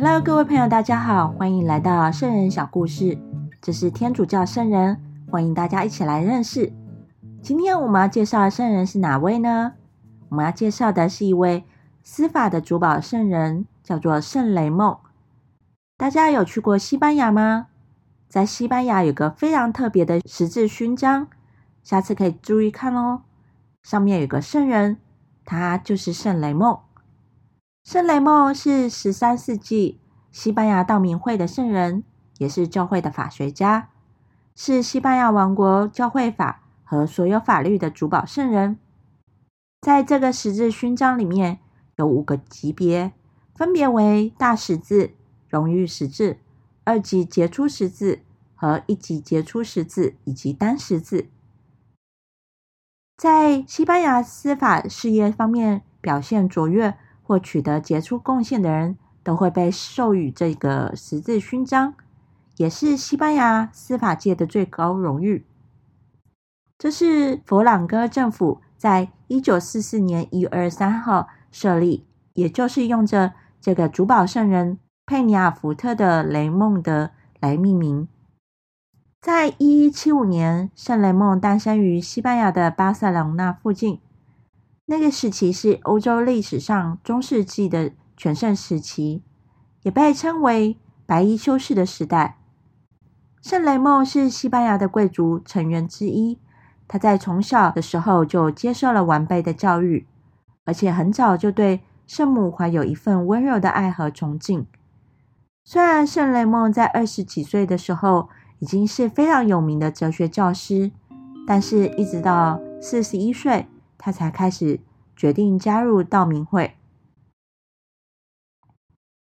Hello，各位朋友，大家好，欢迎来到圣人小故事。这是天主教圣人，欢迎大家一起来认识。今天我们要介绍的圣人是哪位呢？我们要介绍的是一位司法的主保圣人，叫做圣雷梦。大家有去过西班牙吗？在西班牙有个非常特别的十字勋章，下次可以注意看哦。上面有个圣人，他就是圣雷梦。圣雷梦是十三世纪西班牙道明会的圣人，也是教会的法学家，是西班牙王国教会法和所有法律的主保圣人。在这个十字勋章里面有五个级别，分别为大十字、荣誉十字、二级杰出十字和一级杰出十字以及单十字。在西班牙司法事业方面表现卓越。或取得杰出贡献的人都会被授予这个十字勋章，也是西班牙司法界的最高荣誉。这是佛朗哥政府在一九四四年一月二十三号设立，也就是用着这个主保圣人佩尼亚福特的雷蒙德来命名。在一一七五年，圣雷蒙诞生于西班牙的巴塞隆纳附近。那个时期是欧洲历史上中世纪的全盛时期，也被称为白衣修士的时代。圣雷梦是西班牙的贵族成员之一，他在从小的时候就接受了完备的教育，而且很早就对圣母怀有一份温柔的爱和崇敬。虽然圣雷梦在二十几岁的时候已经是非常有名的哲学教师，但是一直到四十一岁。他才开始决定加入道明会。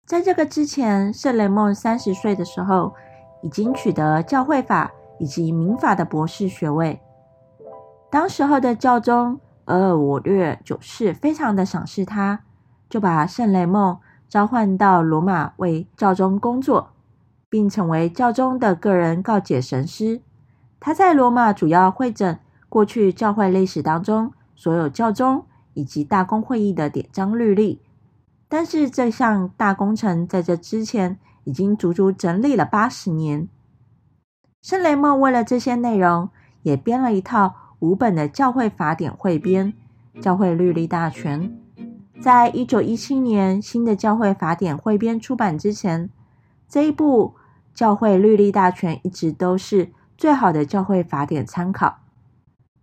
在这个之前，圣雷梦三十岁的时候，已经取得教会法以及民法的博士学位。当时候的教宗额尔我略九世非常的赏识他，就把圣雷梦召唤到罗马为教宗工作，并成为教宗的个人告解神师。他在罗马主要会诊过去教会历史当中。所有教宗以及大公会议的典章律例，但是这项大工程在这之前已经足足整理了八十年。圣雷默为了这些内容，也编了一套五本的教会法典汇编《教会律例大全》。在一九一七年新的教会法典汇编出版之前，这一部《教会律例大全》一直都是最好的教会法典参考。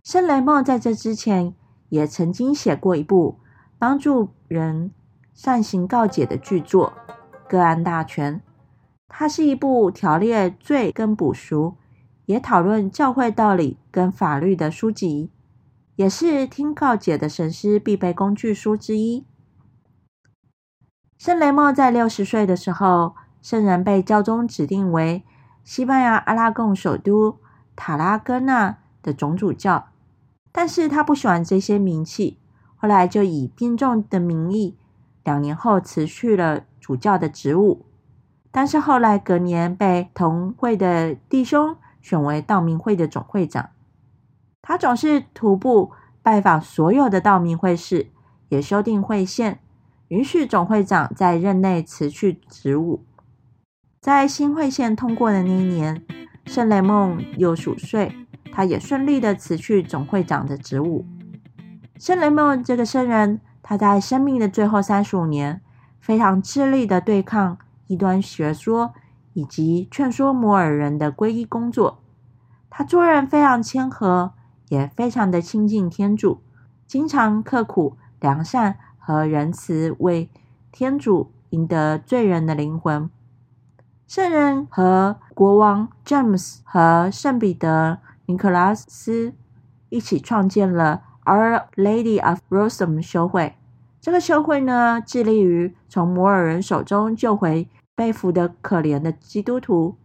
圣雷梦在这之前。也曾经写过一部帮助人善行告解的巨作《个案大全》，它是一部条列罪跟补赎，也讨论教会道理跟法律的书籍，也是听告解的神师必备工具书之一。圣雷莫在六十岁的时候，圣人被教宗指定为西班牙阿拉贡首都塔拉戈纳的总主教。但是他不喜欢这些名气，后来就以病重的名义，两年后辞去了主教的职务。但是后来隔年被同会的弟兄选为道明会的总会长。他总是徒步拜访所有的道明会士，也修订会宪，允许总会长在任内辞去职务。在新会宪通过的那一年，圣雷梦又属岁。他也顺利的辞去总会长的职务。圣雷蒙这个圣人，他在生命的最后三十五年，非常致力的对抗异端学说，以及劝说摩尔人的皈依工作。他做人非常谦和，也非常的亲近天主，经常刻苦良善和仁慈，为天主赢得罪人的灵魂。圣人和国王詹姆斯和圣彼得。尼克拉斯一起创建了 Our Lady of Rosem 修会。这个修会呢，致力于从摩尔人手中救回被俘的可怜的基督徒。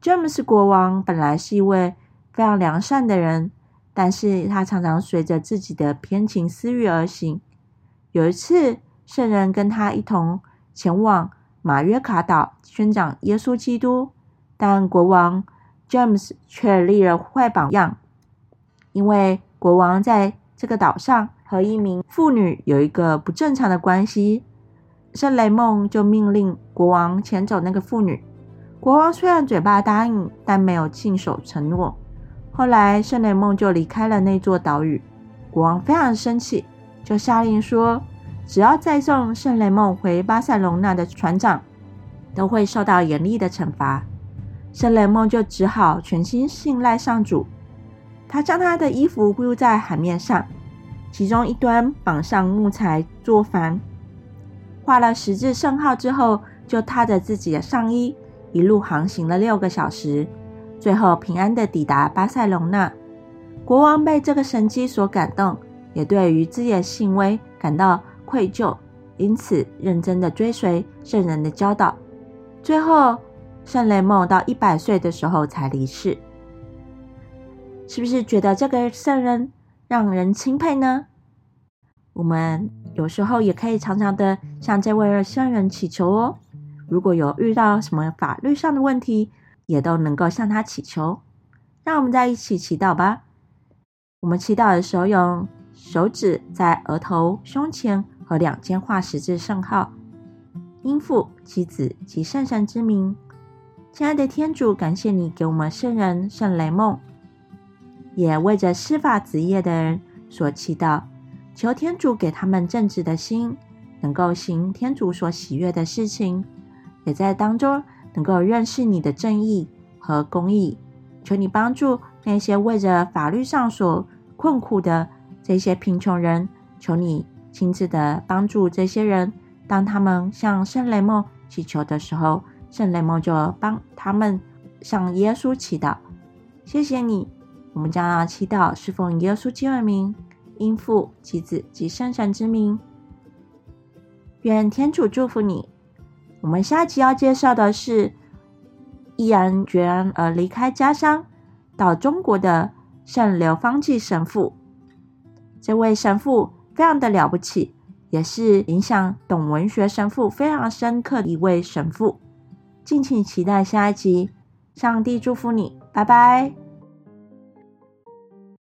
詹姆斯国王本来是一位非常良善的人，但是他常常随着自己的偏情私欲而行。有一次，圣人跟他一同前往马约卡岛宣讲耶稣基督，但国王。James 却立了坏榜样，因为国王在这个岛上和一名妇女有一个不正常的关系。圣雷梦就命令国王遣走那个妇女。国王虽然嘴巴答应，但没有信守承诺。后来，圣雷梦就离开了那座岛屿。国王非常生气，就下令说：“只要再送圣雷梦回巴塞隆纳的船长，都会受到严厉的惩罚。”圣雷梦就只好全心信赖上主。他将他的衣服铺在海面上，其中一端绑上木材做帆，画了十字圣号之后，就踏着自己的上衣。一路航行了六个小时，最后平安的抵达巴塞隆纳。国王被这个神迹所感动，也对于自己的行为感到愧疚，因此认真的追随圣人的教导。最后，圣雷蒙到一百岁的时候才离世。是不是觉得这个圣人让人钦佩呢？我们有时候也可以常常的向这位圣人祈求哦。如果有遇到什么法律上的问题，也都能够向他祈求。让我们在一起祈祷吧。我们祈祷的时候，用手指在额头、胸前和两肩画十字圣号，应父、其子及圣神之名。亲爱的天主，感谢你给我们圣人圣雷梦，也为着司法职业的人所祈祷，求天主给他们正直的心，能够行天主所喜悦的事情。也在当中能够认识你的正义和公义，求你帮助那些为着法律上所困苦的这些贫穷人，求你亲自的帮助这些人。当他们向圣雷梦祈求的时候，圣雷梦就帮他们向耶稣祈祷。谢谢你，我们将要祈祷侍奉耶稣基督名，因父及子及圣神之名。愿天主祝福你。我们下集要介绍的是毅然决然而离开家乡到中国的圣刘方济神父。这位神父非常的了不起，也是影响懂文学神父非常深刻的一位神父。敬请期待下一集。上帝祝福你，拜拜。